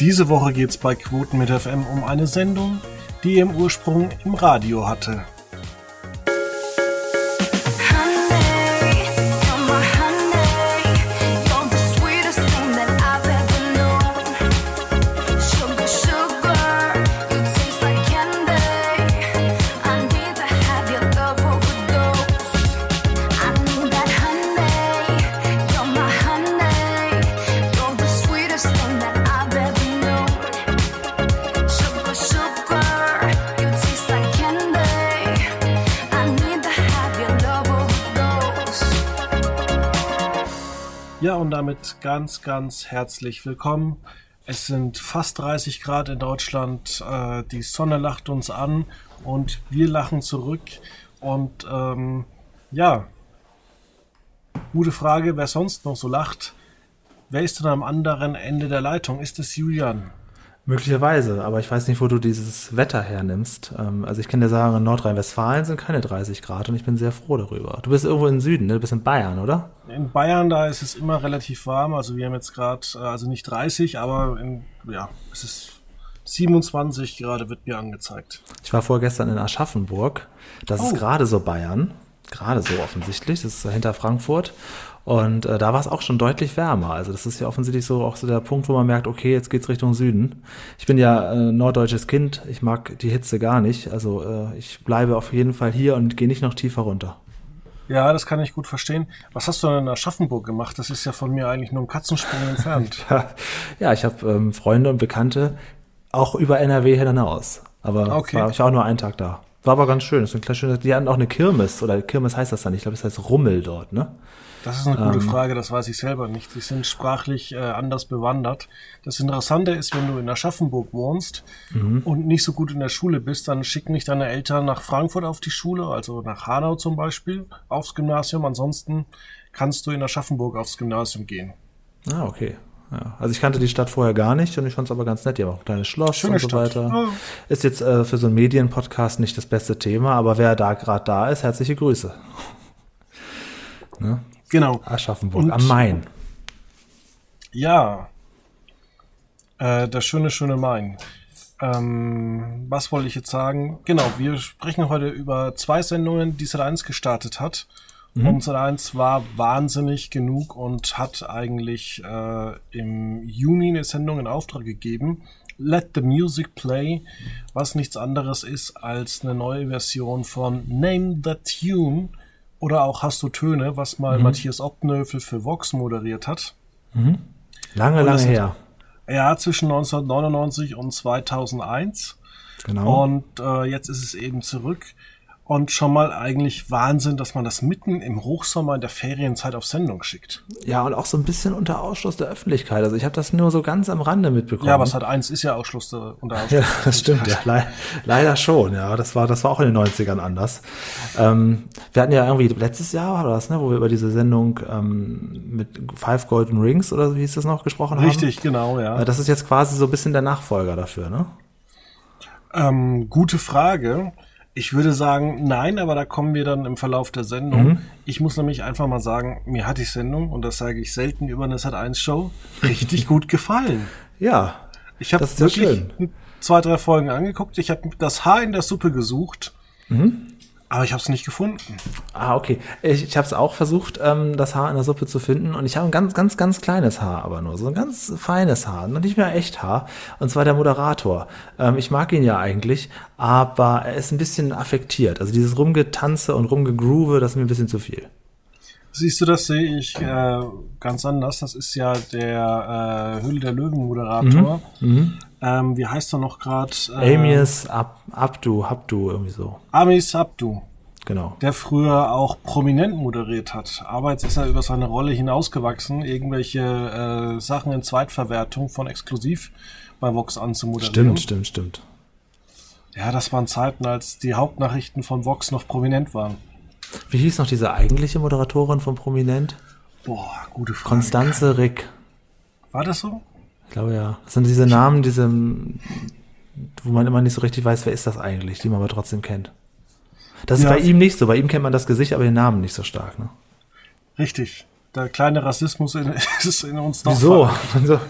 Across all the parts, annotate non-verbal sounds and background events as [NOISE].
Diese Woche geht es bei Quoten mit FM um eine Sendung, die ihren Ursprung im Radio hatte. Ganz, ganz herzlich willkommen. Es sind fast 30 Grad in Deutschland. Äh, die Sonne lacht uns an und wir lachen zurück. Und ähm, ja, gute Frage, wer sonst noch so lacht. Wer ist denn am anderen Ende der Leitung? Ist es Julian? Möglicherweise, aber ich weiß nicht, wo du dieses Wetter hernimmst. Ähm, also ich kann dir sagen, in Nordrhein-Westfalen sind keine 30 Grad und ich bin sehr froh darüber. Du bist irgendwo im Süden, ne? Du bist in Bayern, oder? In Bayern, da ist es immer relativ warm. Also wir haben jetzt gerade, äh, also nicht 30, aber in, ja, es ist 27 gerade wird mir angezeigt. Ich war vorgestern in Aschaffenburg. Das oh. ist gerade so Bayern. Gerade so offensichtlich. Das ist hinter Frankfurt. Und äh, da war es auch schon deutlich wärmer. Also das ist ja offensichtlich so auch so der Punkt, wo man merkt, okay, jetzt geht's Richtung Süden. Ich bin ja äh, norddeutsches Kind, ich mag die Hitze gar nicht. Also äh, ich bleibe auf jeden Fall hier und gehe nicht noch tiefer runter. Ja, das kann ich gut verstehen. Was hast du denn in Aschaffenburg gemacht? Das ist ja von mir eigentlich nur ein Katzensprung entfernt. [LAUGHS] ja, ich habe ähm, Freunde und Bekannte auch über NRW hinaus. Aber okay. war, ich war auch nur einen Tag da. War aber ganz schön. Das ist ein schönes, die hatten auch eine Kirmes, oder Kirmes heißt das dann, ich glaube, es heißt Rummel dort, ne? Das ist eine gute ähm, Frage, das weiß ich selber nicht. Sie sind sprachlich äh, anders bewandert. Das Interessante ist, wenn du in Aschaffenburg wohnst mhm. und nicht so gut in der Schule bist, dann schicken dich deine Eltern nach Frankfurt auf die Schule, also nach Hanau zum Beispiel, aufs Gymnasium. Ansonsten kannst du in Aschaffenburg aufs Gymnasium gehen. Ah, okay. Ja, also ich kannte die Stadt vorher gar nicht und ich fand es aber ganz nett. Die haben auch ein kleines Schloss Schöne und so Stadt. weiter. Ist jetzt äh, für so einen Medienpodcast nicht das beste Thema, aber wer da gerade da ist, herzliche Grüße. [LAUGHS] ne? Genau. Aschaffenburg und, am Main. Ja. Äh, das schöne, schöne Main. Ähm, was wollte ich jetzt sagen? Genau, wir sprechen heute über zwei Sendungen, die Sat1 gestartet hat. Mhm. Und Sat1 war wahnsinnig genug und hat eigentlich äh, im Juni eine Sendung in Auftrag gegeben. Let the Music Play, was nichts anderes ist als eine neue Version von Name the Tune oder auch Hast du Töne, was mal mhm. Matthias Obnöfel für Vox moderiert hat. Mhm. Lange, lange her. Ja, zwischen 1999 und 2001. Genau. Und äh, jetzt ist es eben zurück. Und schon mal eigentlich Wahnsinn, dass man das mitten im Hochsommer in der Ferienzeit auf Sendung schickt. Ja, und auch so ein bisschen unter Ausschluss der Öffentlichkeit. Also ich habe das nur so ganz am Rande mitbekommen. Ja, aber es hat eins ist ja Ausschluss der, unter Ausschluss. [LAUGHS] Ja, das stimmt, ja. Le leider schon, ja. Das war, das war auch in den 90ern anders. Ähm, wir hatten ja irgendwie letztes Jahr war das, ne, wo wir über diese Sendung ähm, mit Five Golden Rings oder wie hieß das noch gesprochen haben. Richtig, genau, ja. Äh, das ist jetzt quasi so ein bisschen der Nachfolger dafür, ne? Ähm, gute Frage. Ich würde sagen, nein, aber da kommen wir dann im Verlauf der Sendung. Mhm. Ich muss nämlich einfach mal sagen, mir hat die Sendung, und das sage ich selten über eine Sat1-Show, [LAUGHS] richtig gut gefallen. Ja. Ich habe wirklich schön. zwei, drei Folgen angeguckt. Ich habe das Haar in der Suppe gesucht. Mhm. Aber ich habe es nicht gefunden. Ah, okay. Ich, ich habe es auch versucht, ähm, das Haar in der Suppe zu finden. Und ich habe ein ganz, ganz, ganz kleines Haar, aber nur so ein ganz feines Haar. Noch nicht mehr echt Haar. Und zwar der Moderator. Ähm, ich mag ihn ja eigentlich, aber er ist ein bisschen affektiert. Also dieses Rumgetanze und Rumgegroove, das ist mir ein bisschen zu viel. Siehst du, das sehe ich äh, ganz anders. Das ist ja der äh, Höhle der Löwen-Moderator. Mhm. Mhm. Ähm, wie heißt er noch gerade? Äh, Amias Ab Abdu, Abdu, irgendwie so. Amis Abdu. Genau. Der früher auch prominent moderiert hat. Aber jetzt ist er über seine Rolle hinausgewachsen, irgendwelche äh, Sachen in Zweitverwertung von exklusiv bei Vox anzumoderieren. Stimmt, stimmt, stimmt. Ja, das waren Zeiten, als die Hauptnachrichten von Vox noch prominent waren. Wie hieß noch diese eigentliche Moderatorin von Prominent? Boah, gute Frage. Konstanze Rick. War das so? Ich glaube ja. Das sind diese Namen, diese, wo man immer nicht so richtig weiß, wer ist das eigentlich, die man aber trotzdem kennt. Das ist ja. bei ihm nicht so. Bei ihm kennt man das Gesicht, aber den Namen nicht so stark. Ne? Richtig. Der kleine Rassismus in, [LAUGHS] ist in uns doch. Wieso? [LAUGHS] Also,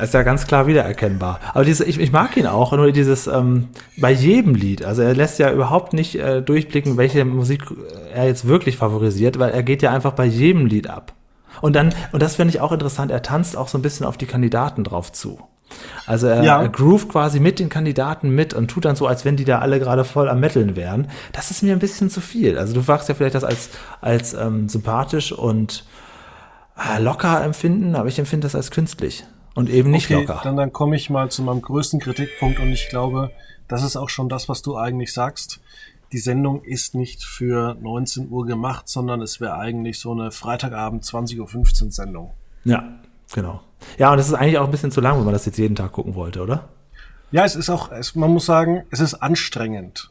ist ja ganz klar wiedererkennbar. Aber diese, ich, ich mag ihn auch, nur dieses ähm, bei jedem Lied. Also er lässt ja überhaupt nicht äh, durchblicken, welche Musik er jetzt wirklich favorisiert, weil er geht ja einfach bei jedem Lied ab. Und dann, und das finde ich auch interessant, er tanzt auch so ein bisschen auf die Kandidaten drauf zu. Also er, ja. er groovt quasi mit den Kandidaten mit und tut dann so, als wenn die da alle gerade voll am Metteln wären. Das ist mir ein bisschen zu viel. Also du wachst ja vielleicht das als, als ähm, sympathisch und äh, locker empfinden, aber ich empfinde das als künstlich und eben nicht okay, locker. Dann, dann komme ich mal zu meinem größten Kritikpunkt und ich glaube, das ist auch schon das, was du eigentlich sagst. Die Sendung ist nicht für 19 Uhr gemacht, sondern es wäre eigentlich so eine Freitagabend 20.15 Uhr Sendung. Ja, genau. Ja, und es ist eigentlich auch ein bisschen zu lang, wenn man das jetzt jeden Tag gucken wollte, oder? Ja, es ist auch, es, man muss sagen, es ist anstrengend.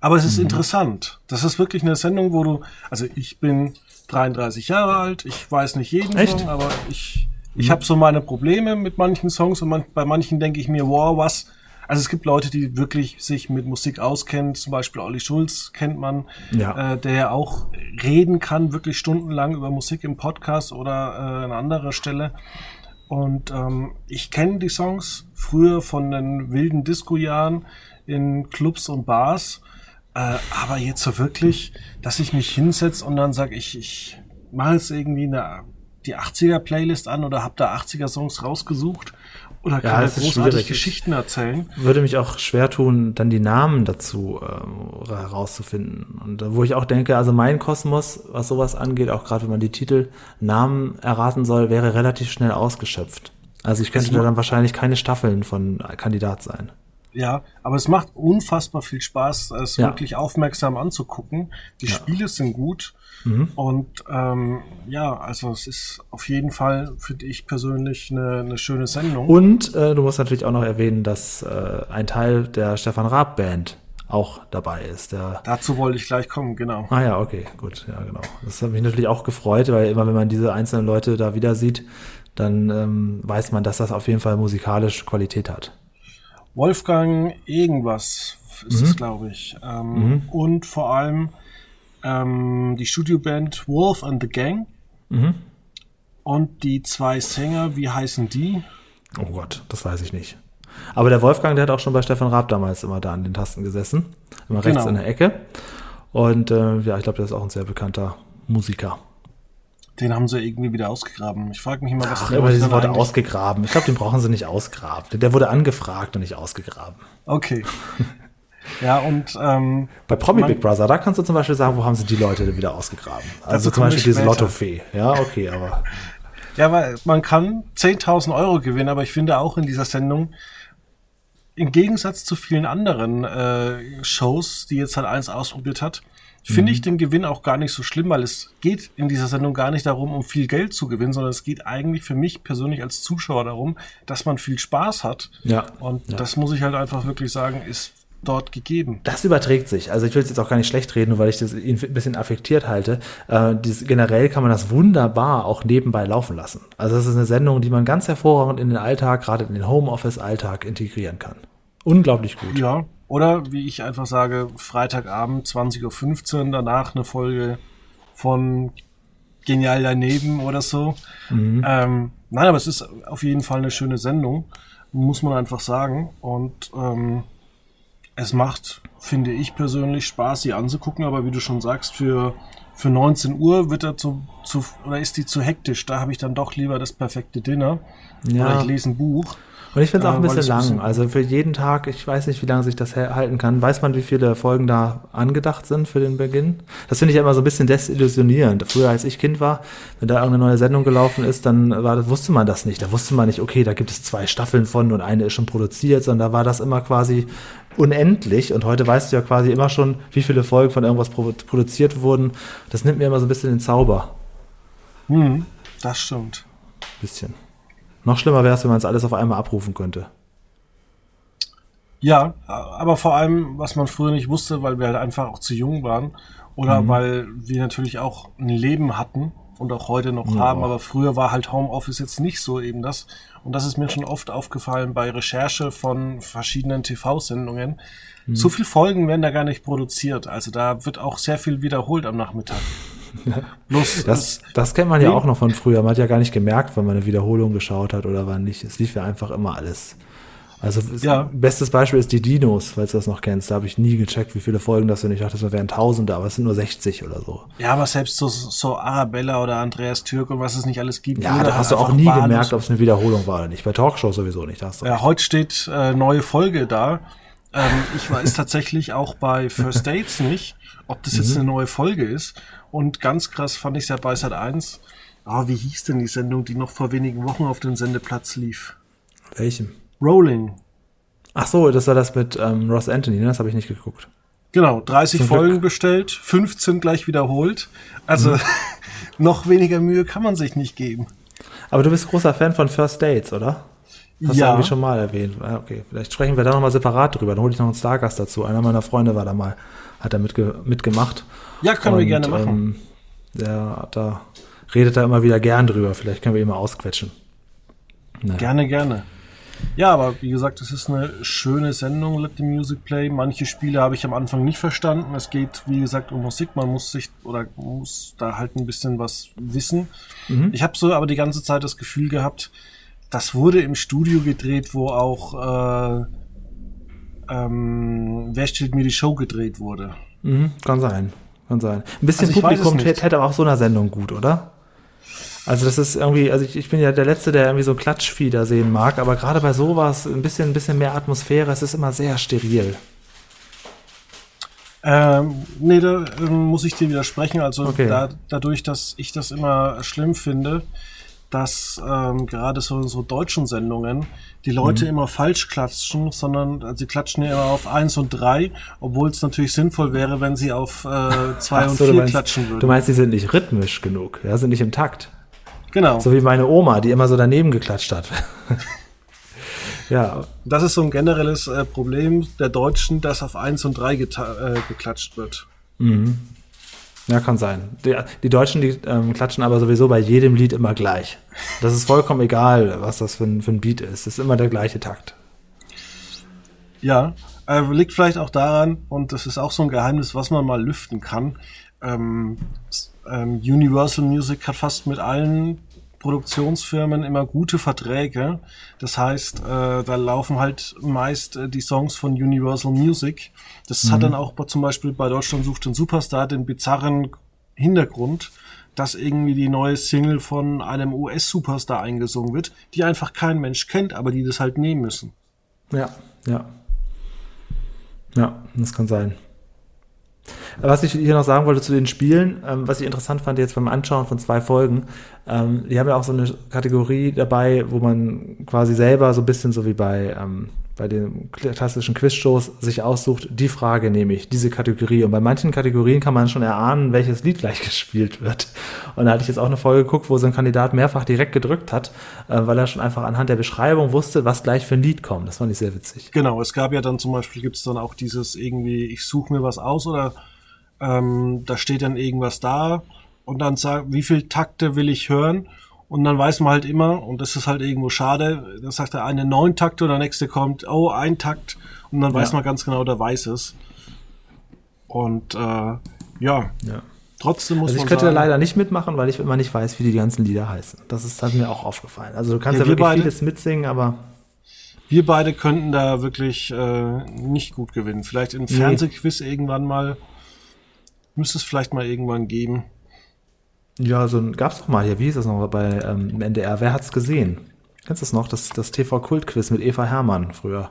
Aber es ist mhm. interessant. Das ist wirklich eine Sendung, wo du, also ich bin 33 Jahre alt, ich weiß nicht jeden Echt? Song, aber ich, ich mhm. habe so meine Probleme mit manchen Songs und man, bei manchen denke ich mir, wow, was. Also es gibt Leute, die wirklich sich mit Musik auskennen, zum Beispiel Olli Schulz kennt man, ja. äh, der auch reden kann, wirklich stundenlang über Musik im Podcast oder äh, an anderer Stelle. Und ähm, ich kenne die Songs früher von den wilden Disco-Jahren in Clubs und Bars. Äh, aber jetzt so wirklich, dass ich mich hinsetze und dann sage, ich, ich mache jetzt irgendwie eine, die 80er-Playlist an oder habe da 80er-Songs rausgesucht oder kann ja, großartig Geschichten erzählen. Würde mich auch schwer tun, dann die Namen dazu äh, herauszufinden. Und äh, wo ich auch denke, also mein Kosmos, was sowas angeht, auch gerade wenn man die Titel Namen erraten soll, wäre relativ schnell ausgeschöpft. Also ich könnte da dann wahrscheinlich keine Staffeln von Kandidat sein. Ja, aber es macht unfassbar viel Spaß, es ja. wirklich aufmerksam anzugucken. Die ja. Spiele sind gut. Mhm. Und ähm, ja, also es ist auf jeden Fall, finde ich persönlich, eine, eine schöne Sendung. Und äh, du musst natürlich auch noch erwähnen, dass äh, ein Teil der Stefan Raab Band auch dabei ist. Der Dazu wollte ich gleich kommen, genau. Ah ja, okay, gut, ja genau. Das hat mich natürlich auch gefreut, weil immer wenn man diese einzelnen Leute da wieder sieht, dann ähm, weiß man, dass das auf jeden Fall musikalisch Qualität hat. Wolfgang irgendwas ist mhm. es, glaube ich. Ähm, mhm. Und vor allem ähm, die Studioband Wolf and the Gang. Mhm. Und die zwei Sänger, wie heißen die? Oh Gott, das weiß ich nicht. Aber der Wolfgang, der hat auch schon bei Stefan Raab damals immer da an den Tasten gesessen. Immer rechts genau. in der Ecke. Und äh, ja, ich glaube, der ist auch ein sehr bekannter Musiker. Den haben sie irgendwie wieder ausgegraben. Ich frage mich immer, was Ach, immer dieses Wort ausgegraben. Ich glaube, den brauchen sie nicht ausgraben. Der wurde angefragt und nicht ausgegraben. Okay. Ja, und ähm, bei Promi Big Brother, da kannst du zum Beispiel sagen, wo haben sie die Leute wieder ausgegraben? Also zum Beispiel diese Lottofee. Ja, okay, aber. Ja, weil man kann 10.000 Euro gewinnen, aber ich finde auch in dieser Sendung, im Gegensatz zu vielen anderen äh, Shows, die jetzt halt eins ausprobiert hat, finde mhm. ich den Gewinn auch gar nicht so schlimm, weil es geht in dieser Sendung gar nicht darum, um viel Geld zu gewinnen, sondern es geht eigentlich für mich persönlich als Zuschauer darum, dass man viel Spaß hat. Ja. Und ja. das muss ich halt einfach wirklich sagen, ist dort gegeben. Das überträgt sich. Also ich will es jetzt auch gar nicht schlecht reden, nur weil ich das ein bisschen affektiert halte. Äh, dieses, generell kann man das wunderbar auch nebenbei laufen lassen. Also das ist eine Sendung, die man ganz hervorragend in den Alltag, gerade in den Homeoffice-Alltag integrieren kann. Unglaublich gut. Ja, oder wie ich einfach sage, Freitagabend 20.15 Uhr, danach eine Folge von Genial daneben oder so. Mhm. Ähm, nein, aber es ist auf jeden Fall eine schöne Sendung, muss man einfach sagen. Und ähm, es macht, finde ich persönlich, Spaß, sie anzugucken, aber wie du schon sagst, für, für 19 Uhr wird er zu, zu oder ist die zu hektisch. Da habe ich dann doch lieber das perfekte Dinner. Ja. Oder ich lese ein Buch. Und ich finde es auch ein bisschen lang. Bisschen also für jeden Tag, ich weiß nicht, wie lange sich das halten kann. Weiß man, wie viele Folgen da angedacht sind für den Beginn? Das finde ich immer so ein bisschen desillusionierend. Früher, als ich Kind war, wenn da irgendeine neue Sendung gelaufen ist, dann war, wusste man das nicht. Da wusste man nicht, okay, da gibt es zwei Staffeln von und eine ist schon produziert, sondern da war das immer quasi unendlich. Und heute weißt du ja quasi immer schon, wie viele Folgen von irgendwas produziert wurden. Das nimmt mir immer so ein bisschen den Zauber. Hm, das stimmt. Bisschen. Noch schlimmer wäre es, wenn man es alles auf einmal abrufen könnte. Ja, aber vor allem, was man früher nicht wusste, weil wir halt einfach auch zu jung waren oder mhm. weil wir natürlich auch ein Leben hatten und auch heute noch ja. haben, aber früher war halt Homeoffice jetzt nicht so eben das. Und das ist mir schon oft aufgefallen bei Recherche von verschiedenen TV-Sendungen. Mhm. So viel Folgen werden da gar nicht produziert. Also da wird auch sehr viel wiederholt am Nachmittag. [LAUGHS] Bloß das, das kennt man ja auch noch von früher. Man hat ja gar nicht gemerkt, wann man eine Wiederholung geschaut hat oder wann nicht. Es lief ja einfach immer alles. Also ja. bestes Beispiel ist die Dinos, falls du das noch kennst. Da habe ich nie gecheckt, wie viele Folgen das sind. Ich dachte, das wären Tausende, aber es sind nur 60 oder so. Ja, aber selbst so, so Arabella oder Andreas Türk und was es nicht alles gibt. Ja, da hast du auch nie wahllos. gemerkt, ob es eine Wiederholung war oder nicht. Bei Talkshows sowieso nicht. Hast du ja, heute steht äh, neue Folge da. Ähm, ich weiß tatsächlich auch bei First Dates nicht, ob das jetzt mhm. eine neue Folge ist. Und ganz krass fand ich es ja bei Sat 1. Ah, wie hieß denn die Sendung, die noch vor wenigen Wochen auf dem Sendeplatz lief? Welchem? Rolling. Ach so, das war das mit ähm, Ross Anthony, ne? das habe ich nicht geguckt. Genau, 30 Zum Folgen Glück. bestellt, 15 gleich wiederholt. Also mhm. [LAUGHS] noch weniger Mühe kann man sich nicht geben. Aber du bist großer Fan von First Dates, oder? Hast ja. du irgendwie schon mal erwähnt. Ah, okay, vielleicht sprechen wir da nochmal separat drüber. Dann hole ich noch einen Stargast dazu. Einer meiner Freunde war da mal, hat da mitge mitgemacht. Ja, können Und, wir gerne machen. Ähm, der hat da, redet da immer wieder gern drüber. Vielleicht können wir ihn mal ausquetschen. Naja. Gerne, gerne. Ja, aber wie gesagt, es ist eine schöne Sendung, Let the Music Play. Manche Spiele habe ich am Anfang nicht verstanden. Es geht, wie gesagt, um Musik. Man muss sich oder muss da halt ein bisschen was wissen. Mhm. Ich habe so aber die ganze Zeit das Gefühl gehabt, das wurde im Studio gedreht, wo auch äh, ähm, Wer stellt mir die Show gedreht wurde. Mhm, kann sein. Kann sein. Ein bisschen also Publikum hätte auch so einer Sendung gut, oder? Also das ist irgendwie, also ich, ich bin ja der Letzte, der irgendwie so Klatschfieder sehen mag, aber gerade bei sowas ein bisschen, ein bisschen mehr Atmosphäre, es ist immer sehr steril. Ähm, nee, da äh, muss ich dir widersprechen. Also okay. da, dadurch, dass ich das immer schlimm finde, dass ähm, gerade so in so deutschen Sendungen die Leute mhm. immer falsch klatschen, sondern also sie klatschen ja immer auf eins und drei, obwohl es natürlich sinnvoll wäre, wenn sie auf äh, [LAUGHS] zwei und so, vier klatschen würden. Du meinst, sie sind nicht rhythmisch genug, ja, sind nicht im Takt. Genau. So wie meine Oma, die immer so daneben geklatscht hat. [LAUGHS] ja. Das ist so ein generelles äh, Problem der Deutschen, dass auf 1 und 3 äh, geklatscht wird. Mhm. Ja, kann sein. Die, die Deutschen, die ähm, klatschen aber sowieso bei jedem Lied immer gleich. Das ist vollkommen egal, was das für ein, für ein Beat ist. Es ist immer der gleiche Takt. Ja, äh, liegt vielleicht auch daran, und das ist auch so ein Geheimnis, was man mal lüften kann. Ähm, ähm, Universal Music hat fast mit allen Produktionsfirmen immer gute Verträge. Das heißt, äh, da laufen halt meist äh, die Songs von Universal Music. Das mhm. hat dann auch zum Beispiel bei Deutschland sucht den Superstar den bizarren Hintergrund, dass irgendwie die neue Single von einem US-Superstar eingesungen wird, die einfach kein Mensch kennt, aber die das halt nehmen müssen. Ja, ja. Ja, das kann sein. Was ich hier noch sagen wollte zu den Spielen, ähm, was ich interessant fand jetzt beim Anschauen von zwei Folgen, ähm, die haben ja auch so eine Kategorie dabei, wo man quasi selber so ein bisschen so wie bei, ähm, bei den klassischen Quizshows sich aussucht, die Frage nehme ich, diese Kategorie. Und bei manchen Kategorien kann man schon erahnen, welches Lied gleich [LAUGHS] gespielt wird. Und da hatte ich jetzt auch eine Folge geguckt, wo so ein Kandidat mehrfach direkt gedrückt hat, äh, weil er schon einfach anhand der Beschreibung wusste, was gleich für ein Lied kommt. Das fand ich sehr witzig. Genau, es gab ja dann zum Beispiel, gibt es dann auch dieses irgendwie, ich suche mir was aus oder ähm, da steht dann irgendwas da und dann sagt, wie viel Takte will ich hören? Und dann weiß man halt immer, und das ist halt irgendwo schade, da sagt der eine neun Takte und der nächste kommt, oh, ein Takt. Und dann ja. weiß man ganz genau, der weiß es. Und äh, ja. ja. Trotzdem muss also ich man könnte sagen, leider nicht mitmachen, weil ich immer nicht weiß, wie die ganzen Lieder heißen. Das ist hat mir auch aufgefallen. Also du kannst ja, ja wirklich beide, vieles mitsingen, aber wir beide könnten da wirklich äh, nicht gut gewinnen. Vielleicht im nee. Fernsehquiz irgendwann mal Müsste es vielleicht mal irgendwann geben. Ja, so ein, gab's doch mal hier, wie hieß das noch bei ähm, NDR? Wer hat's gesehen? Kennst du das noch? Das, das TV-Kult-Quiz mit Eva Hermann früher.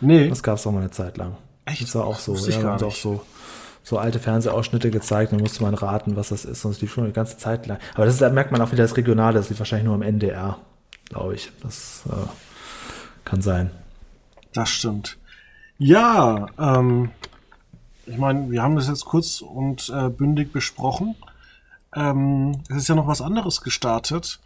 Nee. Das gab's doch mal eine Zeit lang. Echt? Das war auch so. Ja, haben auch so, so alte Fernsehausschnitte gezeigt, dann musste man raten, was das ist, sonst lief schon eine ganze Zeit lang. Aber das ist, da merkt man auch wieder das Regionale, das lief wahrscheinlich nur am NDR, glaube ich. Das äh, kann sein. Das stimmt. Ja, ähm, ich meine, wir haben das jetzt kurz und äh, bündig besprochen. Ähm, es ist ja noch was anderes gestartet.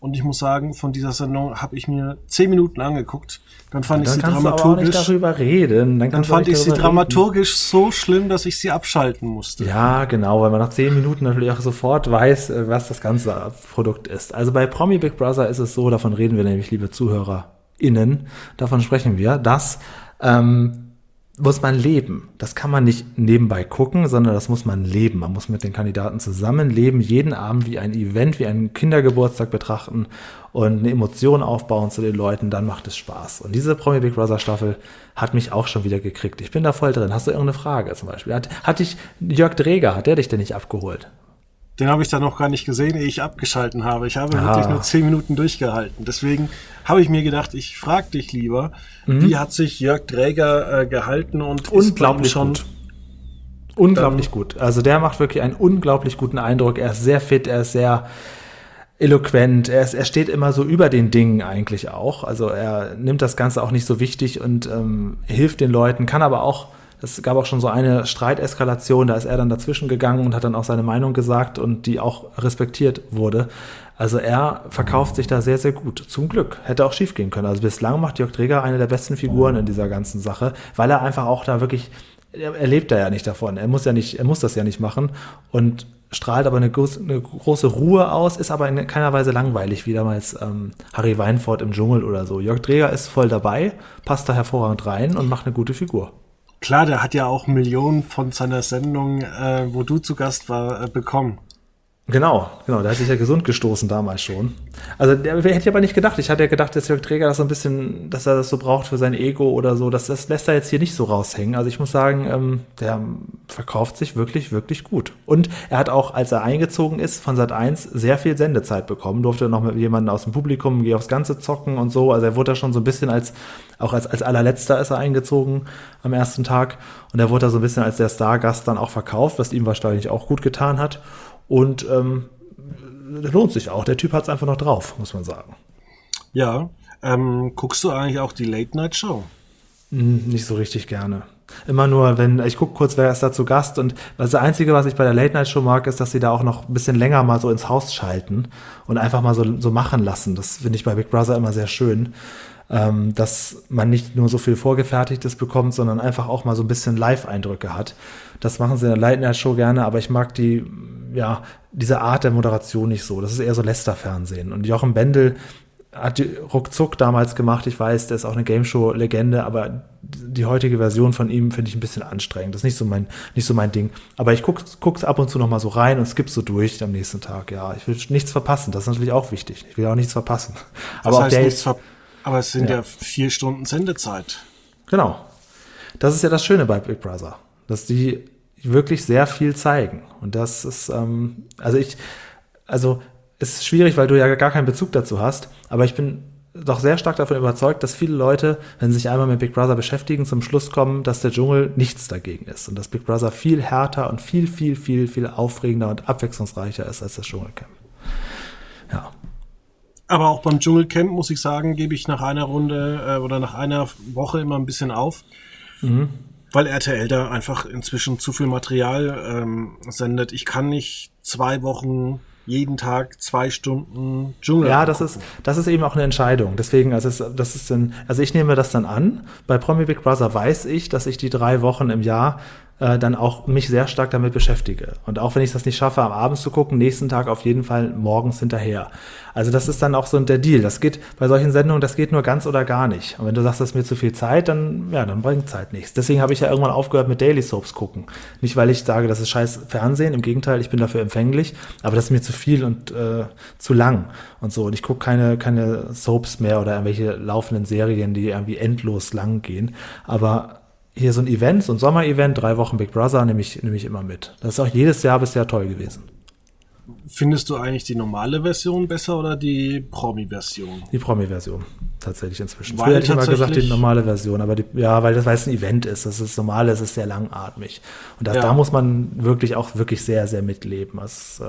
Und ich muss sagen, von dieser Sendung habe ich mir zehn Minuten angeguckt. Dann fand ja, dann ich sie dramaturgisch. darüber reden. Dann, dann fand ich sie dramaturgisch reden. so schlimm, dass ich sie abschalten musste. Ja, genau, weil man nach zehn Minuten natürlich auch sofort weiß, äh, was das ganze Produkt ist. Also bei Promi Big Brother ist es so, davon reden wir nämlich, liebe ZuhörerInnen, davon sprechen wir, dass ähm, muss man leben. Das kann man nicht nebenbei gucken, sondern das muss man leben. Man muss mit den Kandidaten zusammenleben, jeden Abend wie ein Event, wie einen Kindergeburtstag betrachten und eine Emotion aufbauen zu den Leuten, dann macht es Spaß. Und diese Promi Big Brother Staffel hat mich auch schon wieder gekriegt. Ich bin da voll drin. Hast du irgendeine Frage zum Beispiel? Hat, hat dich Jörg Dreger, hat der dich denn nicht abgeholt? Den habe ich da noch gar nicht gesehen, ehe ich abgeschalten habe. Ich habe ah. wirklich nur zehn Minuten durchgehalten. Deswegen habe ich mir gedacht, ich frage dich lieber, mhm. wie hat sich Jörg Dräger äh, gehalten und unglaublich schon gut. Unglaublich gut. Also der macht wirklich einen unglaublich guten Eindruck. Er ist sehr fit, er ist sehr eloquent, er, ist, er steht immer so über den Dingen eigentlich auch. Also er nimmt das Ganze auch nicht so wichtig und ähm, hilft den Leuten, kann aber auch es gab auch schon so eine Streiteskalation, da ist er dann dazwischen gegangen und hat dann auch seine Meinung gesagt und die auch respektiert wurde. Also er verkauft sich da sehr, sehr gut. Zum Glück. Hätte auch schief gehen können. Also bislang macht Jörg Träger eine der besten Figuren in dieser ganzen Sache, weil er einfach auch da wirklich, er lebt da ja nicht davon. Er muss ja nicht, er muss das ja nicht machen und strahlt aber eine, eine große Ruhe aus, ist aber in keiner Weise langweilig, wie damals ähm, Harry Weinfurt im Dschungel oder so. Jörg Träger ist voll dabei, passt da hervorragend rein und macht eine gute Figur. Klar, der hat ja auch Millionen von seiner Sendung, äh, wo du zu Gast war, äh, bekommen. Genau, genau, der hat sich ja gesund gestoßen damals schon. Also der hätte ich aber nicht gedacht. Ich hatte ja gedacht, dass Jörg Träger das so ein bisschen, dass er das so braucht für sein Ego oder so. Das, das lässt er jetzt hier nicht so raushängen. Also ich muss sagen, ähm, der verkauft sich wirklich, wirklich gut. Und er hat auch, als er eingezogen ist, von Sat 1 sehr viel Sendezeit bekommen. Durfte noch mit jemandem aus dem Publikum aufs Ganze zocken und so. Also er wurde da schon so ein bisschen als, auch als, als allerletzter ist er eingezogen am ersten Tag. Und er wurde da so ein bisschen als der Stargast dann auch verkauft, was ihm wahrscheinlich auch gut getan hat. Und ähm, lohnt sich auch. Der Typ hat es einfach noch drauf, muss man sagen. Ja. Ähm, guckst du eigentlich auch die Late Night Show? Hm, nicht so richtig gerne. Immer nur, wenn, ich gucke kurz, wer ist da zu Gast und das Einzige, was ich bei der Late Night Show mag, ist, dass sie da auch noch ein bisschen länger mal so ins Haus schalten und einfach mal so, so machen lassen. Das finde ich bei Big Brother immer sehr schön, ähm, dass man nicht nur so viel Vorgefertigtes bekommt, sondern einfach auch mal so ein bisschen Live-Eindrücke hat. Das machen sie in der Late Night Show gerne, aber ich mag die ja, diese Art der Moderation nicht so. Das ist eher so Lästerfernsehen. Und Jochen Bendel hat die ruckzuck damals gemacht. Ich weiß, der ist auch eine Gameshow-Legende, aber die heutige Version von ihm finde ich ein bisschen anstrengend. Das ist nicht so mein, nicht so mein Ding. Aber ich gucke guck's ab und zu noch mal so rein und skipp so durch am nächsten Tag. Ja, ich will nichts verpassen. Das ist natürlich auch wichtig. Ich will auch nichts verpassen. Das aber, heißt nichts ver aber es sind ja. ja vier Stunden Sendezeit. Genau. Das ist ja das Schöne bei Big Brother, dass die wirklich sehr viel zeigen. Und das ist, ähm, also ich, also es ist schwierig, weil du ja gar keinen Bezug dazu hast, aber ich bin doch sehr stark davon überzeugt, dass viele Leute, wenn sie sich einmal mit Big Brother beschäftigen, zum Schluss kommen, dass der Dschungel nichts dagegen ist und dass Big Brother viel härter und viel, viel, viel, viel aufregender und abwechslungsreicher ist als das Dschungelcamp. Aber auch beim Dschungelcamp, muss ich sagen, gebe ich nach einer Runde äh, oder nach einer Woche immer ein bisschen auf. Mhm weil RTL da einfach inzwischen zu viel Material ähm, sendet. Ich kann nicht zwei Wochen jeden Tag zwei Stunden Dschungel. Ja, das ist, das ist eben auch eine Entscheidung. Deswegen, also, es, das ist ein, also ich nehme das dann an. Bei Promi Big Brother weiß ich, dass ich die drei Wochen im Jahr äh, dann auch mich sehr stark damit beschäftige. Und auch wenn ich das nicht schaffe, am Abend zu gucken, nächsten Tag auf jeden Fall morgens hinterher. Also das ist dann auch so der Deal. Das geht bei solchen Sendungen, das geht nur ganz oder gar nicht. Und wenn du sagst, das ist mir zu viel Zeit, dann, ja, dann bringt Zeit nichts. Deswegen habe ich ja irgendwann aufgehört mit Daily Soaps gucken. Nicht, weil ich sage, das ist scheiß Fernsehen. Im Gegenteil, ich bin dafür empfänglich. Aber das ist mir zu viel und äh, zu lang und so. Und ich gucke keine, keine Soaps mehr oder irgendwelche laufenden Serien, die irgendwie endlos lang gehen. Aber hier so ein Event, so ein Sommerevent, drei Wochen Big Brother, nehme ich, nehme ich immer mit. Das ist auch jedes Jahr bisher toll gewesen. Findest du eigentlich die normale Version besser oder die Promi-Version? Die Promi-Version, tatsächlich inzwischen. Weil Früher hätte ich immer gesagt, die normale Version, aber die, ja, weil das, weil es ein Event ist. Das ist normal, es ist sehr langatmig. Und das, ja. da muss man wirklich auch wirklich sehr, sehr mitleben. Es, äh,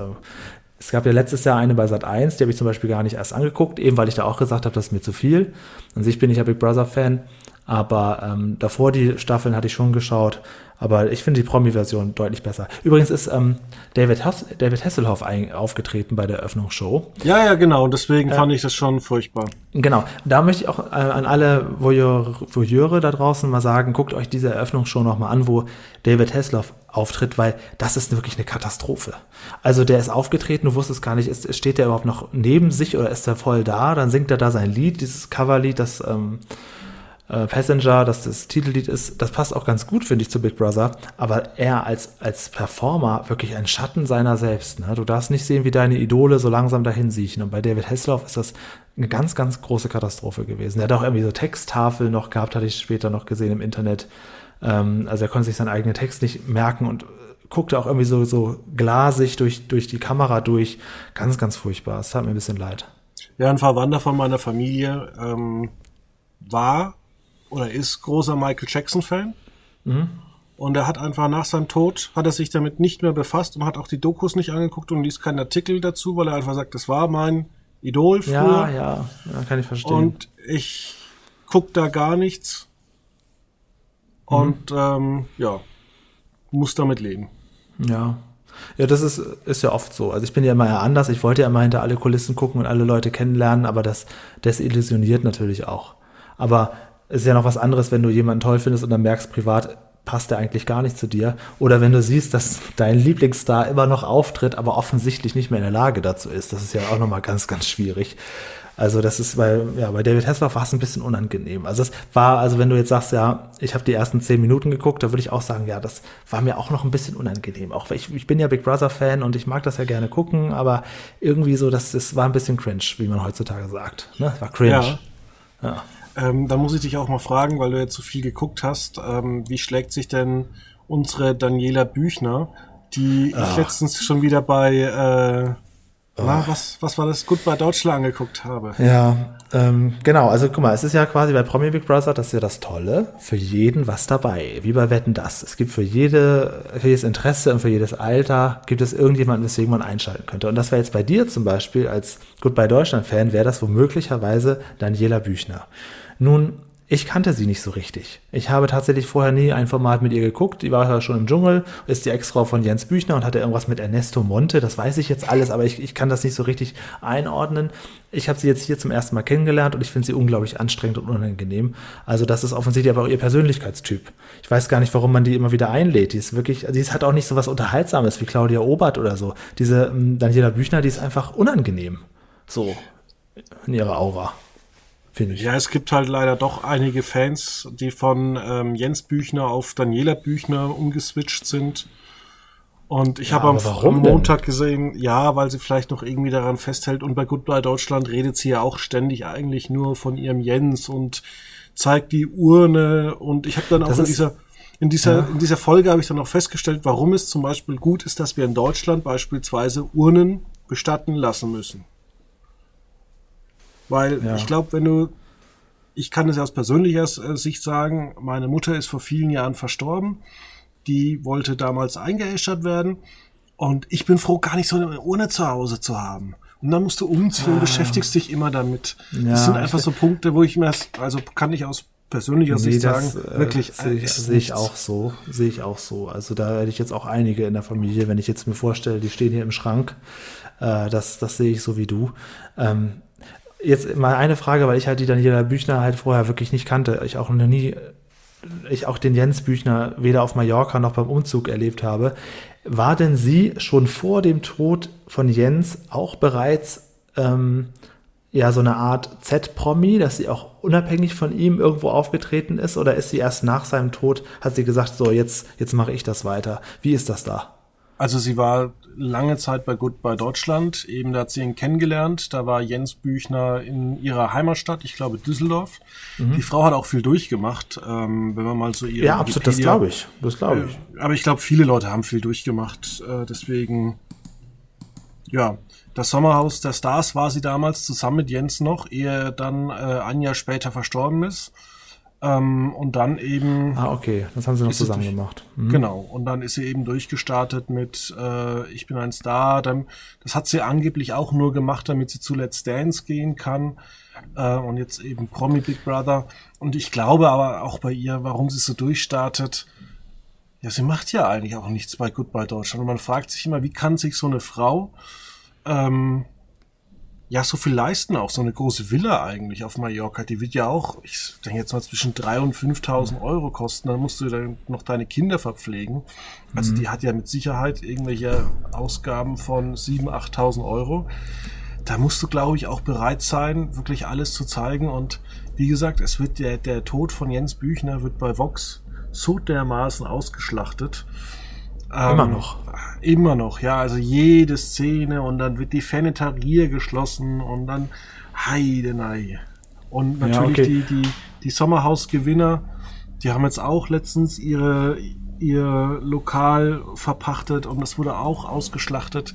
es gab ja letztes Jahr eine bei Sat 1, die habe ich zum Beispiel gar nicht erst angeguckt, eben weil ich da auch gesagt habe, das ist mir zu viel. An sich bin ich ja Big Brother Fan. Aber ähm, davor die Staffeln hatte ich schon geschaut. Aber ich finde die Promi-Version deutlich besser. Übrigens ist ähm, David, Hass David Hasselhoff ein, aufgetreten bei der Eröffnungsshow. Ja, ja, genau. Deswegen äh, fand ich das schon furchtbar. Genau. Da möchte ich auch äh, an alle Voyeur, Voyeure da draußen mal sagen, guckt euch diese Eröffnungsshow nochmal an, wo David Hasselhoff auftritt, weil das ist wirklich eine Katastrophe. Also der ist aufgetreten, du wusstest gar nicht, ist, steht der überhaupt noch neben sich oder ist er voll da? Dann singt er da sein Lied, dieses Coverlied, das... Ähm, äh, Passenger, dass das Titellied ist, das passt auch ganz gut, finde ich, zu Big Brother. Aber er als, als Performer wirklich ein Schatten seiner selbst. Ne? Du darfst nicht sehen, wie deine Idole so langsam dahin siechen. Und bei David Hasselhoff ist das eine ganz, ganz große Katastrophe gewesen. Er hat auch irgendwie so Texttafeln noch gehabt, hatte ich später noch gesehen im Internet. Ähm, also er konnte sich seinen eigenen Text nicht merken und guckte auch irgendwie so, so glasig durch, durch die Kamera durch. Ganz, ganz furchtbar. Es tat mir ein bisschen leid. Ja, ein Verwandter von meiner Familie ähm, war oder ist großer Michael Jackson-Fan. Mhm. Und er hat einfach nach seinem Tod, hat er sich damit nicht mehr befasst und hat auch die Dokus nicht angeguckt und liest keinen Artikel dazu, weil er einfach sagt, das war mein Idol früher. Ja, ja, ja kann ich verstehen. Und ich guck da gar nichts. Mhm. Und ähm, ja, muss damit leben. Ja. Ja, das ist, ist ja oft so. Also ich bin ja immer ja anders. Ich wollte ja immer hinter alle Kulissen gucken und alle Leute kennenlernen, aber das desillusioniert natürlich auch. Aber ist ja noch was anderes, wenn du jemanden toll findest und dann merkst, privat passt er eigentlich gar nicht zu dir. Oder wenn du siehst, dass dein Lieblingsstar immer noch auftritt, aber offensichtlich nicht mehr in der Lage dazu ist. Das ist ja auch nochmal ganz, ganz schwierig. Also das ist bei, ja, bei David Hasselhoff war es ein bisschen unangenehm. Also es war, also wenn du jetzt sagst, ja, ich habe die ersten zehn Minuten geguckt, da würde ich auch sagen, ja, das war mir auch noch ein bisschen unangenehm. Auch ich, ich bin ja Big Brother Fan und ich mag das ja gerne gucken, aber irgendwie so, das, das war ein bisschen cringe, wie man heutzutage sagt. Ne? War cringe. Ja. ja. Ähm, da muss ich dich auch mal fragen, weil du jetzt so viel geguckt hast, ähm, wie schlägt sich denn unsere Daniela Büchner, die Ach. ich letztens schon wieder bei äh, Oh. was, was war das Gut bei Deutschland angeguckt habe? Ja, ähm, genau. Also guck mal, es ist ja quasi bei Promi Big Brother, das ist ja das Tolle, für jeden was dabei. Wie bei Wetten das. Es gibt für jede, für jedes Interesse und für jedes Alter gibt es irgendjemanden, weswegen man einschalten könnte. Und das wäre jetzt bei dir zum Beispiel als Goodbye Deutschland Fan, wäre das womöglicherweise Daniela Büchner. Nun ich kannte sie nicht so richtig. Ich habe tatsächlich vorher nie ein Format mit ihr geguckt. Die war ja schon im Dschungel, ist die Ex-Frau von Jens Büchner und hatte irgendwas mit Ernesto Monte. Das weiß ich jetzt alles, aber ich, ich kann das nicht so richtig einordnen. Ich habe sie jetzt hier zum ersten Mal kennengelernt und ich finde sie unglaublich anstrengend und unangenehm. Also das ist offensichtlich aber auch ihr Persönlichkeitstyp. Ich weiß gar nicht, warum man die immer wieder einlädt. Die ist wirklich, die hat auch nicht so was Unterhaltsames wie Claudia Obert oder so. Diese ähm, Daniela Büchner, die ist einfach unangenehm. So in ihrer Aura finde ich. Ja, es gibt halt leider doch einige Fans, die von ähm, Jens Büchner auf Daniela Büchner umgeswitcht sind. Und ich ja, habe am, am Montag denn? gesehen, ja, weil sie vielleicht noch irgendwie daran festhält und bei Goodbye Deutschland redet sie ja auch ständig eigentlich nur von ihrem Jens und zeigt die Urne und ich habe dann auch das in dieser in dieser, ja. in dieser Folge habe ich dann auch festgestellt, warum es zum Beispiel gut ist, dass wir in Deutschland beispielsweise Urnen bestatten lassen müssen. Weil ja. ich glaube, wenn du, ich kann es aus persönlicher äh, Sicht sagen, meine Mutter ist vor vielen Jahren verstorben. Die wollte damals eingeäschert werden. Und ich bin froh, gar nicht so eine Urne zu Hause zu haben. Und dann musst du umziehen ah. und beschäftigst dich immer damit. Ja, das sind einfach so Punkte, wo ich mir, also kann ich aus persönlicher nee, Sicht das, sagen, äh, wirklich sehe ich, seh ich auch so, sehe ich auch so. Also da hätte ich jetzt auch einige in der Familie, wenn ich jetzt mir vorstelle, die stehen hier im Schrank, äh, das, das sehe ich so wie du. Ähm, Jetzt mal eine Frage, weil ich halt die Daniela Büchner halt vorher wirklich nicht kannte. Ich auch noch nie, ich auch den Jens Büchner weder auf Mallorca noch beim Umzug erlebt habe. War denn sie schon vor dem Tod von Jens auch bereits ähm, ja so eine Art Z-Promi, dass sie auch unabhängig von ihm irgendwo aufgetreten ist? Oder ist sie erst nach seinem Tod, hat sie gesagt, so jetzt, jetzt mache ich das weiter? Wie ist das da? Also sie war lange Zeit bei Goodbye Deutschland. Eben da hat sie ihn kennengelernt. Da war Jens Büchner in ihrer Heimatstadt, ich glaube Düsseldorf. Mhm. Die Frau hat auch viel durchgemacht, ähm, wenn man mal so ihre Ja, absolut, das glaube ich. Das glaube ich. Äh, aber ich glaube, viele Leute haben viel durchgemacht. Äh, deswegen, ja, das Sommerhaus der Stars war sie damals zusammen mit Jens noch, ehe dann äh, ein Jahr später verstorben ist. Ähm, und dann eben. Ah, okay, das haben sie noch zusammen durch, gemacht. Mhm. Genau, und dann ist sie eben durchgestartet mit äh, Ich bin ein Star. Dann, das hat sie angeblich auch nur gemacht, damit sie zu Let's Dance gehen kann. Äh, und jetzt eben Promi Big Brother. Und ich glaube aber auch bei ihr, warum sie so durchstartet. Ja, sie macht ja eigentlich auch nichts bei Goodbye Deutschland. Und man fragt sich immer, wie kann sich so eine Frau ähm, ja so viel leisten auch. So eine große Villa eigentlich auf Mallorca, die wird ja auch, ich denke jetzt mal zwischen drei und 5.000 Euro kosten. Dann musst du dann noch deine Kinder verpflegen. Also mhm. die hat ja mit Sicherheit irgendwelche Ausgaben von 7.000, 8.000 Euro. da musst du, glaube ich, auch bereit sein, wirklich alles zu zeigen. Und wie gesagt, es wird der, der Tod von Jens Büchner wird bei Vox so dermaßen ausgeschlachtet. Immer ähm, noch. Immer noch, ja. Also jede Szene und dann wird die Fenetarie geschlossen und dann Heidenei. Und natürlich ja, okay. die, die, die Sommerhausgewinner, die haben jetzt auch letztens ihre, ihr Lokal verpachtet und das wurde auch ausgeschlachtet.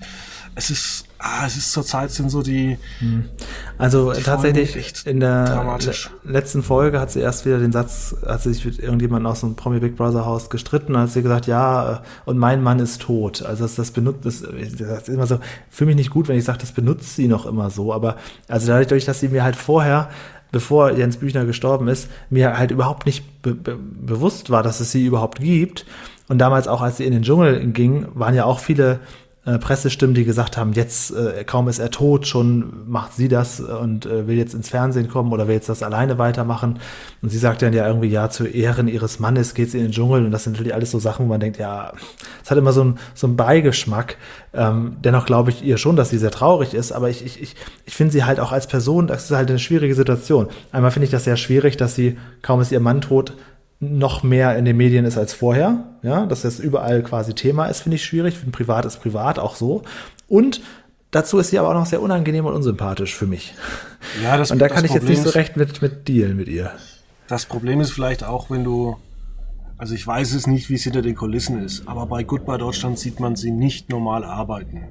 Es ist, ah, es ist zurzeit sind so die. Hm. Also die tatsächlich in der letzten Folge hat sie erst wieder den Satz, hat sie sich mit irgendjemandem aus dem Promi Big Brother Haus gestritten und hat sie gesagt, ja, und mein Mann ist tot. Also das, das benutzt, das, das ist immer so, für mich nicht gut, wenn ich sage, das benutzt sie noch immer so, aber also dadurch, dass sie mir halt vorher bevor Jens Büchner gestorben ist, mir halt überhaupt nicht be be bewusst war, dass es sie überhaupt gibt. Und damals auch, als sie in den Dschungel ging, waren ja auch viele äh, Pressestimmen, die gesagt haben, jetzt äh, kaum ist er tot, schon macht sie das und äh, will jetzt ins Fernsehen kommen oder will jetzt das alleine weitermachen. Und sie sagt dann ja irgendwie, ja, zu Ehren ihres Mannes geht sie in den Dschungel. Und das sind natürlich alles so Sachen, wo man denkt, ja, es hat immer so, ein, so einen Beigeschmack. Ähm, dennoch glaube ich ihr schon, dass sie sehr traurig ist, aber ich, ich, ich, ich finde sie halt auch als Person, das ist halt eine schwierige Situation. Einmal finde ich das sehr schwierig, dass sie, kaum ist ihr Mann tot, noch mehr in den Medien ist als vorher. Ja, dass das überall quasi Thema ist, finde ich schwierig. Ich finde, privat ist privat auch so. Und dazu ist sie aber auch noch sehr unangenehm und unsympathisch für mich. Ja, das, und da kann ich Problem jetzt nicht so recht mit, mit dealen mit ihr. Das Problem ist vielleicht auch, wenn du, also ich weiß es nicht, wie es hinter den Kulissen ist, aber bei Goodbye Deutschland sieht man sie nicht normal arbeiten.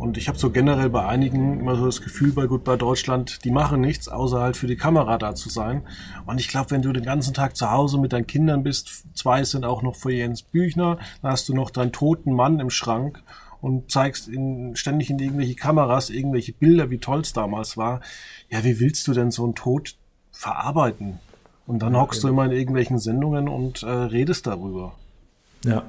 Und ich habe so generell bei einigen immer so das Gefühl bei Goodbye Deutschland, die machen nichts, außer halt für die Kamera da zu sein. Und ich glaube, wenn du den ganzen Tag zu Hause mit deinen Kindern bist, zwei sind auch noch für Jens Büchner, dann hast du noch deinen toten Mann im Schrank und zeigst in, ständig in irgendwelche Kameras irgendwelche Bilder, wie toll es damals war. Ja, wie willst du denn so einen Tod verarbeiten? Und dann hockst okay. du immer in irgendwelchen Sendungen und äh, redest darüber. Ja,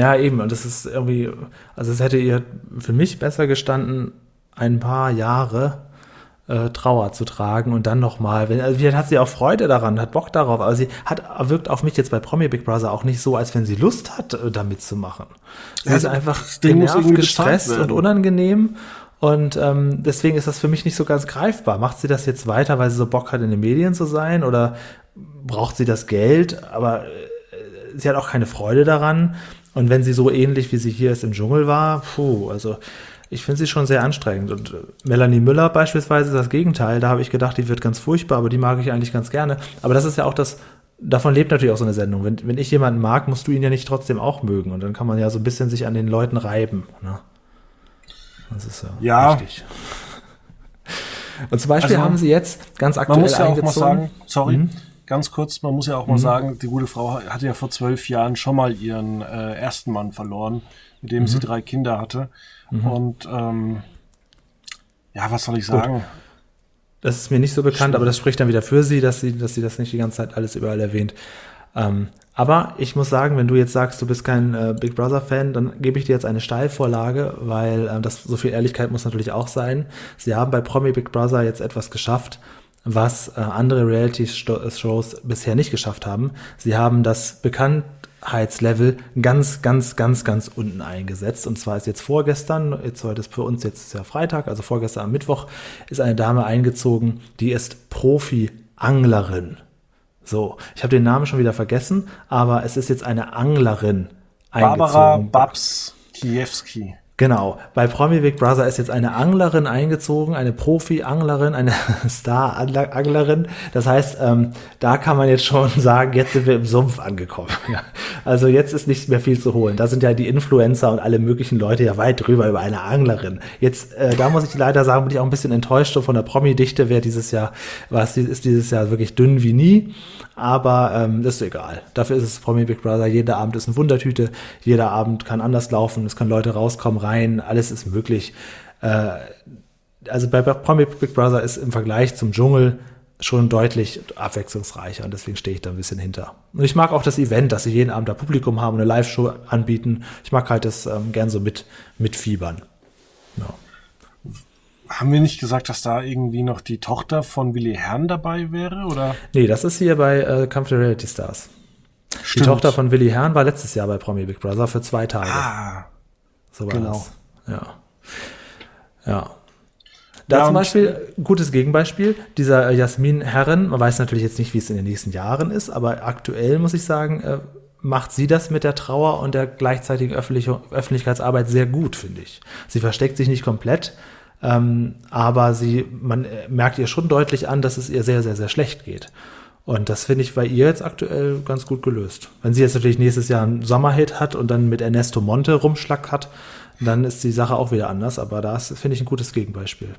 ja, eben. Und das ist irgendwie, also es hätte ihr für mich besser gestanden, ein paar Jahre äh, Trauer zu tragen und dann nochmal, wenn, also hat sie auch Freude daran, hat Bock darauf, aber sie hat, wirkt auf mich jetzt bei Promi Big Brother auch nicht so, als wenn sie Lust hat, äh, damit zu machen. Sie ja, ist einfach genervt, gestresst und unangenehm und ähm, deswegen ist das für mich nicht so ganz greifbar. Macht sie das jetzt weiter, weil sie so Bock hat, in den Medien zu sein oder braucht sie das Geld, aber äh, sie hat auch keine Freude daran. Und wenn sie so ähnlich wie sie hier ist im Dschungel war, puh, also ich finde sie schon sehr anstrengend. Und äh, Melanie Müller beispielsweise ist das Gegenteil. Da habe ich gedacht, die wird ganz furchtbar, aber die mag ich eigentlich ganz gerne. Aber das ist ja auch das, davon lebt natürlich auch so eine Sendung. Wenn, wenn ich jemanden mag, musst du ihn ja nicht trotzdem auch mögen. Und dann kann man ja so ein bisschen sich an den Leuten reiben. Ne? Das ist ja, ja. wichtig. Und zum Beispiel also, haben sie jetzt ganz aktuell man muss ja auch mal sagen, sorry, mhm ganz kurz, man muss ja auch mal mhm. sagen, die gute Frau hatte ja vor zwölf Jahren schon mal ihren äh, ersten Mann verloren, mit dem mhm. sie drei Kinder hatte. Mhm. Und ähm, ja, was soll ich sagen? Gut. Das ist mir nicht so bekannt, aber das spricht dann wieder für sie, dass sie, dass sie das nicht die ganze Zeit alles überall erwähnt. Ähm, aber ich muss sagen, wenn du jetzt sagst, du bist kein äh, Big Brother Fan, dann gebe ich dir jetzt eine Steilvorlage, weil äh, das so viel Ehrlichkeit muss natürlich auch sein. Sie haben bei Promi Big Brother jetzt etwas geschafft, was äh, andere Reality-Shows bisher nicht geschafft haben. Sie haben das Bekanntheitslevel ganz, ganz, ganz, ganz unten eingesetzt. Und zwar ist jetzt vorgestern, jetzt heute ist für uns jetzt ja Freitag, also vorgestern am Mittwoch, ist eine Dame eingezogen, die ist Profi-Anglerin. So, ich habe den Namen schon wieder vergessen, aber es ist jetzt eine Anglerin eingezogen. Barbara Babs Kiewski. Genau. Bei Promi Big Brother ist jetzt eine Anglerin eingezogen, eine Profi-Anglerin, eine [LAUGHS] Star-Anglerin. Das heißt, ähm, da kann man jetzt schon [LAUGHS] sagen, jetzt sind wir im Sumpf angekommen. [LAUGHS] Ja. Also jetzt ist nicht mehr viel zu holen. Da sind ja die Influencer und alle möglichen Leute ja weit drüber über eine Anglerin. Jetzt, äh, da muss ich leider sagen, bin ich auch ein bisschen enttäuscht von der Promi-Dichte. Wer dieses Jahr, was ist dieses Jahr wirklich dünn wie nie. Aber ähm, ist egal. Dafür ist es Promi Big Brother. Jeder Abend ist eine Wundertüte. Jeder Abend kann anders laufen. Es können Leute rauskommen, rein. Alles ist möglich. Äh, also bei Promi Big Brother ist im Vergleich zum Dschungel schon deutlich abwechslungsreicher und deswegen stehe ich da ein bisschen hinter. Und ich mag auch das Event, dass sie jeden Abend da Publikum haben, eine Live-Show anbieten. Ich mag halt das ähm, gern so mit, mit Fiebern. Ja. Haben wir nicht gesagt, dass da irgendwie noch die Tochter von Willi Herrn dabei wäre, oder? Nee, das ist hier bei äh, Kampf der Reality Stars. Stimmt. Die Tochter von Willi Herrn war letztes Jahr bei Promi Big Brother für zwei Tage. Ah. So war genau. das. Ja. Ja. Da Ja, zum Beispiel, gutes Gegenbeispiel, dieser Jasmin Herren, man weiß natürlich jetzt nicht, wie es in den nächsten Jahren ist, aber aktuell muss ich sagen, äh, macht sie das mit der Trauer und der gleichzeitigen Öffentlich Öffentlichkeitsarbeit sehr gut, finde ich. Sie versteckt sich nicht komplett, ähm, aber sie, man äh, merkt ihr schon deutlich an, dass es ihr sehr, sehr, sehr schlecht geht. Und das finde ich bei ihr jetzt aktuell ganz gut gelöst. Wenn sie jetzt natürlich nächstes Jahr einen Sommerhit hat und dann mit Ernesto Monte rumschlack hat, dann ist die Sache auch wieder anders, aber da ist, finde ich, ein gutes Gegenbeispiel.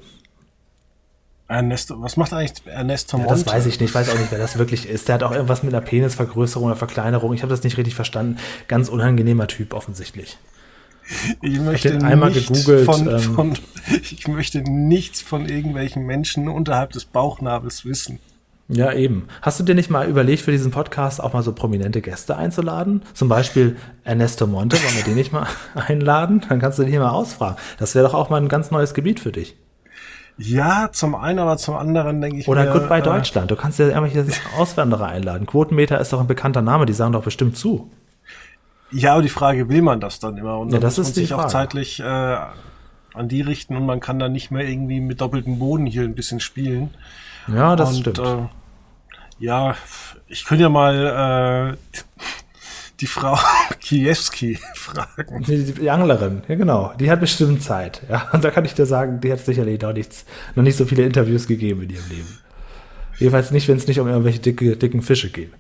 Ernesto, was macht eigentlich Ernesto Ja, Monte? das weiß ich nicht, weiß auch nicht, wer das wirklich ist. Der hat auch irgendwas mit einer Penisvergrößerung oder Verkleinerung. Ich habe das nicht richtig verstanden. Ganz unangenehmer Typ offensichtlich. Ich möchte Von, ähm, von, ich möchte nichts von irgendwelchen Menschen unterhalb des Bauchnabels wissen. Ja, eben. Hast du dir nicht mal überlegt, für diesen Podcast auch mal so prominente Gäste einzuladen? Zum Beispiel Ernesto Monte, wollen wir den nicht mal [LAUGHS] einladen? Dann kannst du den hier mal ausfragen. Das wäre doch auch mal ein ganz neues Gebiet für dich. Ja, zum einen, aber zum anderen denke ich Oder mir, Goodbye äh, Deutschland. Du kannst ja irgendwelche Auswanderer einladen. Quotenmeter ist doch ein bekannter Name, die sagen doch bestimmt zu. Ja, aber die Frage, will man das dann immer? Und Ja, das muss man ist die sich auch Frage. zeitlich äh, an die richten und man kann dann nicht mehr irgendwie mit doppeltem Boden hier ein bisschen spielen. Ja, das und, stimmt. Äh, ja, ich könnte ja mal äh, die Frau [LAUGHS] Kiewski fragen. Die, die Anglerin, ja genau, die hat bestimmt Zeit. Ja, und da kann ich dir sagen, die hat sicherlich noch nichts, noch nicht so viele Interviews gegeben in ihrem Leben. Jedenfalls nicht, wenn es nicht um irgendwelche dicke, dicken Fische geht.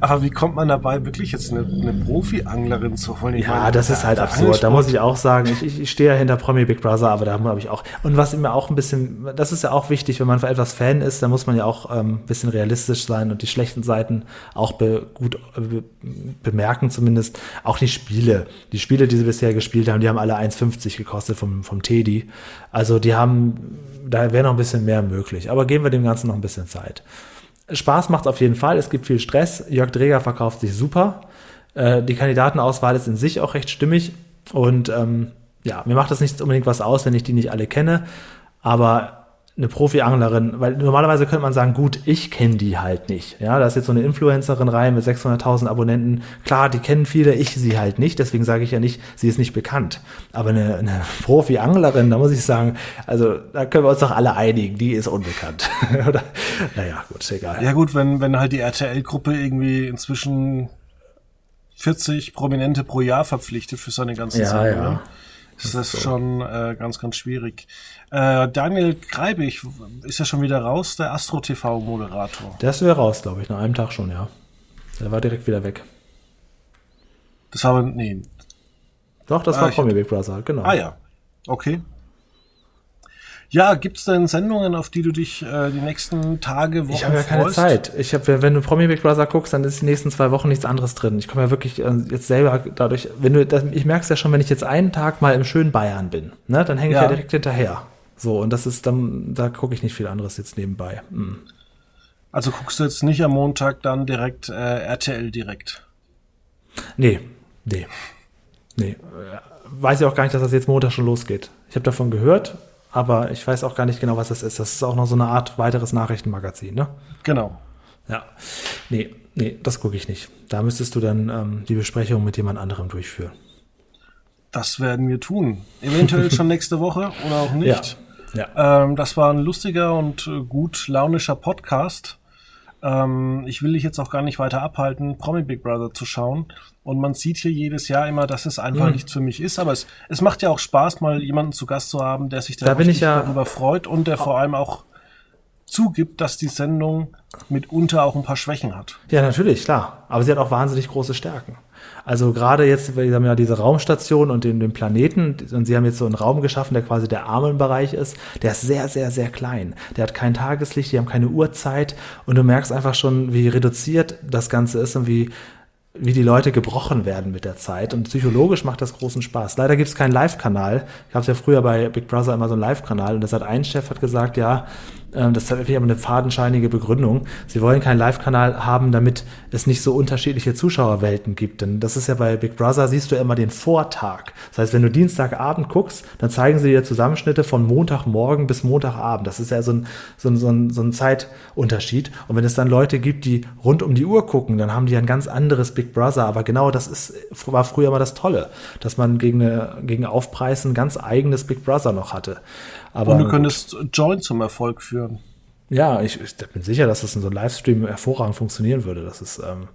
Aber wie kommt man dabei, wirklich jetzt eine, eine Profi-Anglerin zu holen? Ich Ja, meine, das ist halt absurd. Da muss ich auch sagen, ich, ich, ich stehe ja hinter Promi Big Brother, aber da habe ich auch. Und was mir auch ein bisschen, das ist ja auch wichtig, wenn man für etwas Fan ist, dann muss man ja auch ähm, ein bisschen realistisch sein und die schlechten Seiten auch be, gut äh, be, bemerken, zumindest. Auch die Spiele. Die Spiele, die sie bisher gespielt haben, die haben alle 1,50 gekostet vom, vom Teddy. Also die haben, da wäre noch ein bisschen mehr möglich. Aber geben wir dem Ganzen noch ein bisschen Zeit. Spaß macht auf jeden Fall. Es gibt viel Stress. Jörg Dreger verkauft sich super. Äh, die Kandidatenauswahl ist in sich auch recht stimmig. Und ähm, ja, mir macht das nicht unbedingt was aus, wenn ich die nicht alle kenne. Aber eine Profi-Anglerin, weil normalerweise könnte man sagen, gut, ich kenne die halt nicht. Ja, da ist jetzt so eine Influencerin rein mit 600.000 Abonnenten. Klar, die kennen viele, ich sie halt nicht. Deswegen sage ich ja nicht, sie ist nicht bekannt. Aber eine, eine Profi-Anglerin, da muss ich sagen, also da können wir uns doch alle einigen, die ist unbekannt. [LAUGHS] Oder? Naja, gut, egal. Ja gut, wenn, wenn halt die RTL-Gruppe irgendwie inzwischen 40 Prominente pro Jahr verpflichtet für seine ganzen Ja, Sendungen, ja. Ist das schon äh, ganz, ganz schwierig. Äh, Daniel Greibig ist ja schon wieder raus, der Astro-TV-Moderator. Der ist wieder raus, glaube ich, nach einem Tag schon, ja. Der war direkt wieder weg. Das war aber, nee. Doch, das Ah, war Promi Big Brother, genau. Ah ja, okay. Ja, gibt's denn Sendungen, auf die du dich äh, die nächsten Tage, Wochen Ich habe ja keine freust? Zeit. Ich habe, wenn du Promi Big Brother guckst, dann ist die nächsten zwei Wochen nichts anderes drin. Ich komme ja wirklich äh, jetzt selber dadurch, wenn du, das, ich merke es ja schon, wenn ich jetzt einen Tag mal im schönen Bayern bin, ne, dann hänge ich Ja. ja direkt hinterher. So, und das ist dann, da gucke ich nicht viel anderes jetzt nebenbei. Hm. Also guckst du jetzt nicht am Montag dann direkt äh, RTL direkt. Nee, nee, nee. Äh, Weiß ich auch gar nicht, dass das jetzt Montag schon losgeht. Ich habe davon gehört, aber ich weiß auch gar nicht genau, was das ist. Das ist auch noch so eine Art weiteres Nachrichtenmagazin, ne? Genau. Ja. Nee, nee, das gucke ich nicht. Da müsstest du dann ähm, die Besprechung mit jemand anderem durchführen. Das werden wir tun. Eventuell schon nächste Woche oder auch nicht. Ja. Ähm, das war ein lustiger und gut launischer Podcast. Ähm, ich will dich jetzt auch gar nicht weiter abhalten, Promi Big Brother zu schauen. Und man sieht hier jedes Jahr immer, dass es einfach Mhm. nichts für mich ist. Aber es, es macht ja auch Spaß, mal jemanden zu Gast zu haben, der sich da, bin ich ja- darüber freut und der vor allem auch zugibt, dass die Sendung mitunter auch ein paar Schwächen hat. Ja, natürlich, klar. Aber sie hat auch wahnsinnig große Stärken. Also gerade jetzt, wir haben ja diese Raumstation und den, den Planeten und sie haben jetzt so einen Raum geschaffen, der quasi der Armenbereich ist. Der ist sehr, sehr, sehr klein. Der hat kein Tageslicht, die haben keine Uhrzeit und du merkst einfach schon, wie reduziert das Ganze ist und wie wie die Leute gebrochen werden mit der Zeit. Und psychologisch macht das großen Spaß. Leider gibt es keinen Live-Kanal. Ich habe ja früher bei Big Brother immer so einen Live-Kanal und das hat ein Chef hat gesagt, ja, das hat aber eine fadenscheinige Begründung. Sie wollen keinen Live-Kanal haben, damit es nicht so unterschiedliche Zuschauerwelten gibt. Denn das ist ja bei Big Brother, siehst du immer den Vortag. Das heißt, wenn du Dienstagabend guckst, dann zeigen sie dir Zusammenschnitte von Montagmorgen bis Montagabend. Das ist ja so ein, so ein, so ein, so ein Zeitunterschied. Und wenn es dann Leute gibt, die rund um die Uhr gucken, dann haben die ein ganz anderes Big Brother. Aber genau das ist, war früher immer das Tolle, dass man gegen, eine, gegen Aufpreis ein ganz eigenes Big Brother noch hatte. Aber Und du könntest Join zum Erfolg führen. Ja, ich, ich bin sicher, dass das in so einem Livestream hervorragend funktionieren würde. Das ist, ähm,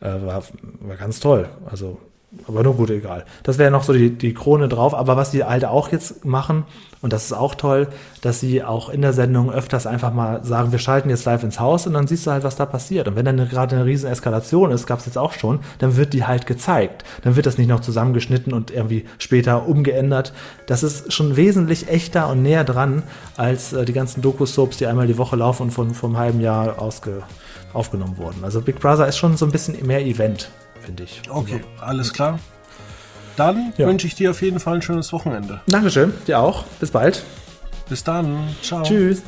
äh, war, war ganz toll. Also aber nur gut, egal. Das wäre noch so die, die Krone drauf. Aber was die Alte auch jetzt machen, und das ist auch toll, dass sie auch in der Sendung öfters einfach mal sagen, wir schalten jetzt live ins Haus und dann siehst du halt, was da passiert. Und wenn dann gerade eine riesen Eskalation ist, gab es jetzt auch schon, dann wird die halt gezeigt. Dann wird das nicht noch zusammengeschnitten und irgendwie später umgeändert. Das ist schon wesentlich echter und näher dran als äh, die ganzen Doku-Soaps, die einmal die Woche laufen und von, vom halben Jahr ausge, aufgenommen wurden. Also Big Brother ist schon so ein bisschen mehr Event finde ich. Okay, also, alles klar. Dann ja. wünsche ich dir auf jeden Fall ein schönes Wochenende. Dankeschön, dir auch. Bis bald. Bis dann. Ciao. Tschüss.